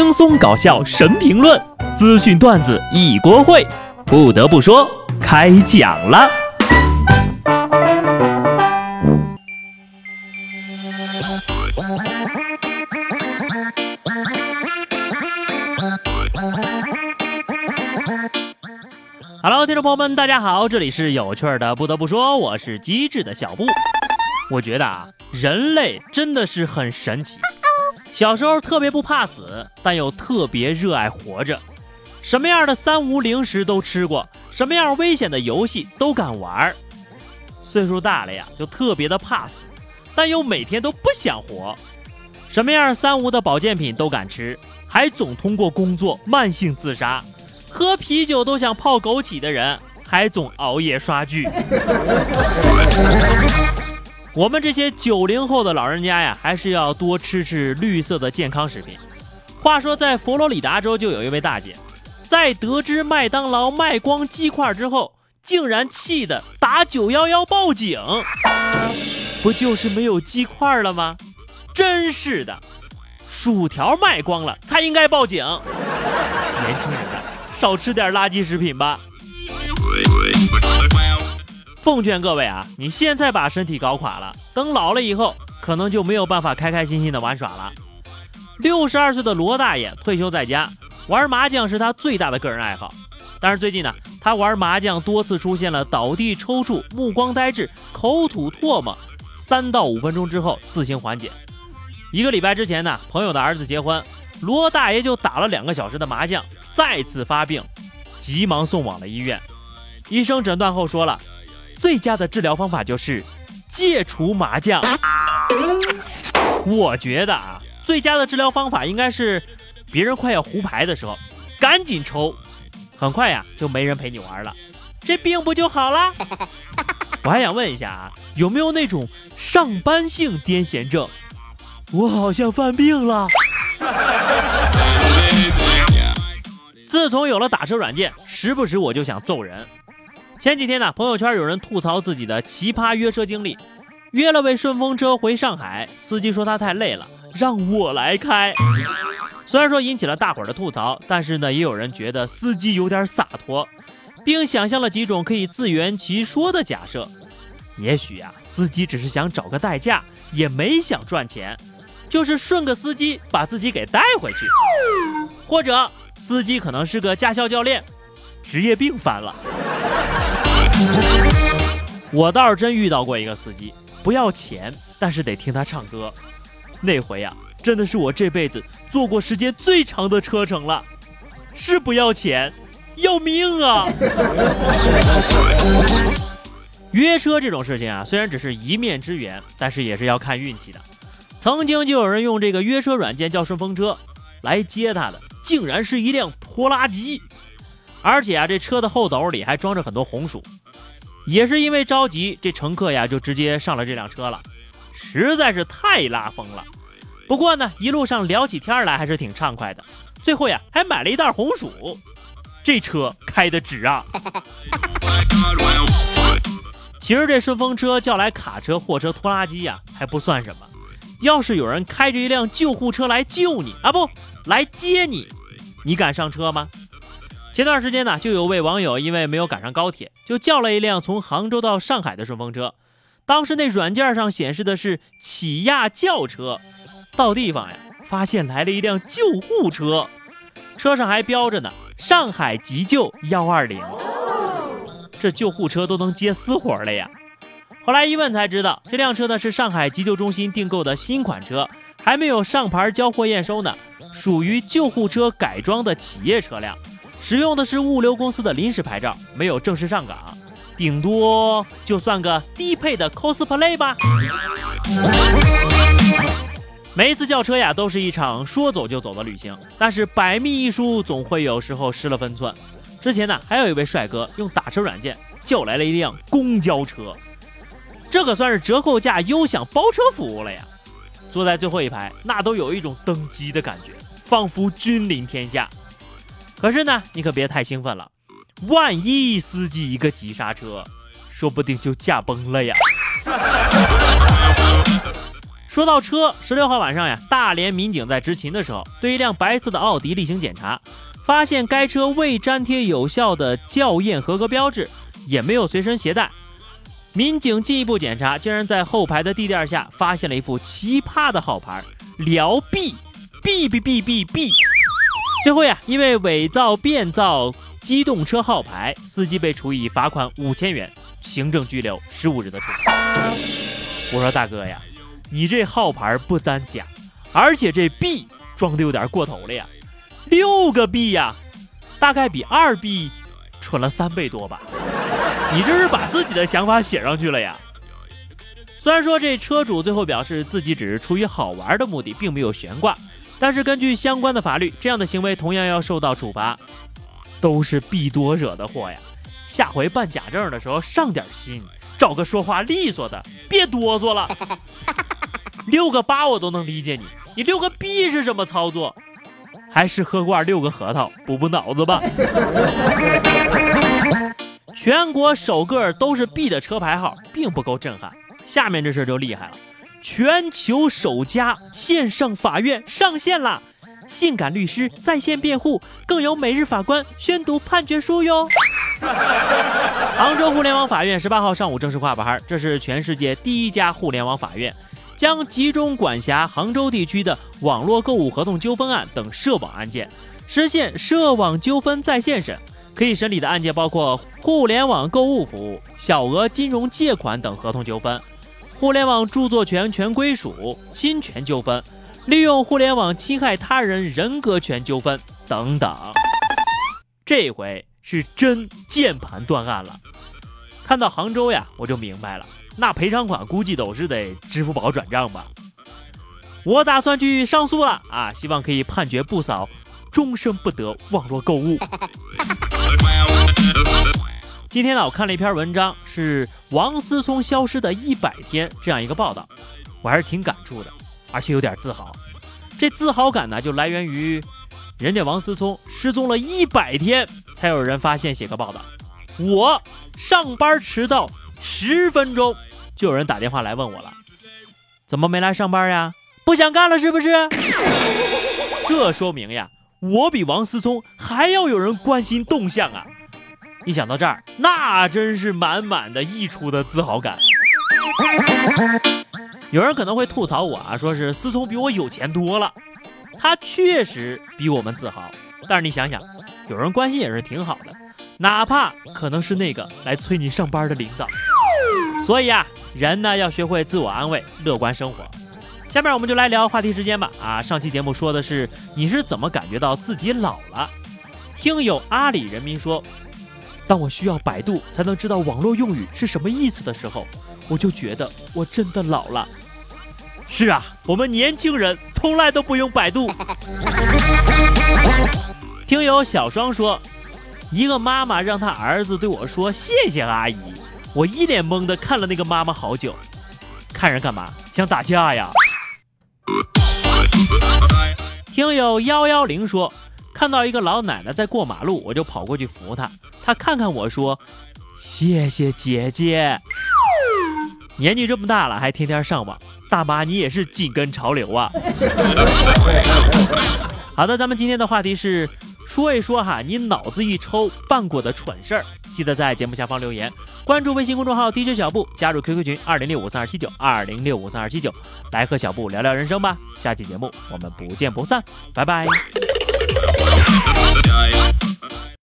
轻松搞笑神评论，资讯段子一锅烩。不得不说，开讲了。Hello，听众朋友们，大家好，这里是有趣的。不得不说，我是机智的小布。我觉得啊，人类真的是很神奇。小时候特别不怕死，但又特别热爱活着。什么样的三无零食都吃过，什么样危险的游戏都敢玩。岁数大了呀，就特别的怕死，但又每天都不想活。什么样三无的保健品都敢吃，还总通过工作慢性自杀。喝啤酒都想泡枸杞的人，还总熬夜刷剧。我们这些九零后的老人家呀，还是要多吃吃绿色的健康食品。话说，在佛罗里达州就有一位大姐，在得知麦当劳卖光鸡块之后，竟然气得打九幺幺报警。不就是没有鸡块了吗？真是的，薯条卖光了才应该报警。年轻人啊，少吃点垃圾食品吧。奉劝各位啊，你现在把身体搞垮了，等老了以后，可能就没有办法开开心心的玩耍了。六十二岁的罗大爷退休在家，玩麻将是他最大的个人爱好。但是最近呢，他玩麻将多次出现了倒地、抽搐、目光呆滞、口吐唾沫，三到五分钟之后自行缓解。一个礼拜之前呢，朋友的儿子结婚，罗大爷就打了两个小时的麻将，再次发病，急忙送往了医院。医生诊断后说了。最佳的治疗方法就是戒除麻将。我觉得啊，最佳的治疗方法应该是别人快要胡牌的时候，赶紧抽，很快呀就没人陪你玩了，这病不就好了？我还想问一下啊，有没有那种上班性癫痫症？我好像犯病了。自从有了打车软件，时不时我就想揍人。前几天呢，朋友圈有人吐槽自己的奇葩约车经历，约了位顺风车回上海，司机说他太累了，让我来开。虽然说引起了大伙儿的吐槽，但是呢，也有人觉得司机有点洒脱，并想象了几种可以自圆其说的假设。也许啊，司机只是想找个代驾，也没想赚钱，就是顺个司机把自己给带回去，或者司机可能是个驾校教练，职业病犯了。我倒是真遇到过一个司机，不要钱，但是得听他唱歌。那回呀，真的是我这辈子坐过时间最长的车程了。是不要钱，要命啊！约车这种事情啊，虽然只是一面之缘，但是也是要看运气的。曾经就有人用这个约车软件叫顺风车来接他的，竟然是一辆拖拉机。而且啊，这车的后斗里还装着很多红薯，也是因为着急，这乘客呀就直接上了这辆车了，实在是太拉风了。不过呢，一路上聊起天来还是挺畅快的。最后呀，还买了一袋红薯，这车开的值啊！其实这顺风车叫来卡车、货车、拖拉机呀还不算什么，要是有人开着一辆救护车来救你啊，不来接你，你敢上车吗？前段时间呢，就有位网友因为没有赶上高铁，就叫了一辆从杭州到上海的顺风车。当时那软件上显示的是起亚轿车，到地方呀，发现来了一辆救护车，车上还标着呢“上海急救幺二零”。这救护车都能接私活了呀！后来一问才知道，这辆车呢是上海急救中心订购的新款车，还没有上牌交货验收呢，属于救护车改装的企业车辆。使用的是物流公司的临时牌照，没有正式上岗，顶多就算个低配的 cosplay 吧。每一次叫车呀，都是一场说走就走的旅行，但是百密一疏，总会有时候失了分寸。之前呢，还有一位帅哥用打车软件叫来了一辆公交车，这可算是折扣价优享包车服务了呀。坐在最后一排，那都有一种登基的感觉，仿佛君临天下。可是呢，你可别太兴奋了，万一司机一个急刹车，说不定就驾崩了呀。说到车，十六号晚上呀，大连民警在执勤的时候，对一辆白色的奥迪例行检查，发现该车未粘贴有效的校验合格标志，也没有随身携带。民警进一步检查，竟然在后排的地垫下发现了一副奇葩的号牌“辽 B”，B B B B B。最后呀，因为伪造、变造机动车号牌，司机被处以罚款五千元、行政拘留十五日的处罚。我说大哥呀。你这号牌不单假，而且这币装的有点过头了呀，六个币呀，大概比二币蠢了三倍多吧？你这是把自己的想法写上去了呀？虽然说这车主最后表示自己只是出于好玩的目的，并没有悬挂，但是根据相关的法律，这样的行为同样要受到处罚。都是币多惹的祸呀！下回办假证的时候上点心，找个说话利索的，别哆嗦了。六个八我都能理解你，你六个 B 是什么操作？还是喝罐六个核桃补补脑子吧。全国首个都是 B 的车牌号并不够震撼，下面这事就厉害了，全球首家线上法院上线啦！性感律师在线辩护，更有每日法官宣读判决书哟。杭州互联网法院十八号上午正式挂牌，这是全世界第一家互联网法院。将集中管辖杭州地区的网络购物合同纠纷案等涉网案件，实现涉网纠纷在线审。可以审理的案件包括互联网购物服务、小额金融借款等合同纠纷、互联网著作权权归属、侵权纠纷、利用互联网侵害他人人格权纠纷等等。这回是真键盘断案了。看到杭州呀，我就明白了。那赔偿款估计都是得支付宝转账吧。我打算去上诉了啊，希望可以判决不扫，终身不得网络购物。今天呢，我看了一篇文章，是王思聪消失的一百天这样一个报道，我还是挺感触的，而且有点自豪。这自豪感呢，就来源于人家王思聪失踪了一百天才有人发现写个报道，我上班迟到十分钟。就有人打电话来问我了，怎么没来上班呀？不想干了是不是？这说明呀，我比王思聪还要有人关心动向啊！一想到这儿，那真是满满的溢出的自豪感。有人可能会吐槽我啊，说是思聪比我有钱多了，他确实比我们自豪。但是你想想，有人关心也是挺好的，哪怕可能是那个来催你上班的领导。所以啊。人呢要学会自我安慰，乐观生活。下面我们就来聊话题时间吧。啊，上期节目说的是你是怎么感觉到自己老了？听友阿里人民说，当我需要百度才能知道网络用语是什么意思的时候，我就觉得我真的老了。是啊，我们年轻人从来都不用百度。听友小双说，一个妈妈让她儿子对我说谢谢阿姨。我一脸懵的看了那个妈妈好久，看人干嘛？想打架呀？听友幺幺零说，看到一个老奶奶在过马路，我就跑过去扶她。她看看我说：“谢谢姐姐。”年纪这么大了还天天上网，大妈你也是紧跟潮流啊！好的，咱们今天的话题是说一说哈，你脑子一抽办过的蠢事儿，记得在节目下方留言。关注微信公众号 DJ 小布，加入 QQ 群二零六五三二七九二零六五三二七九，来和小布聊聊人生吧。下期节目我们不见不散，拜拜。Thank you.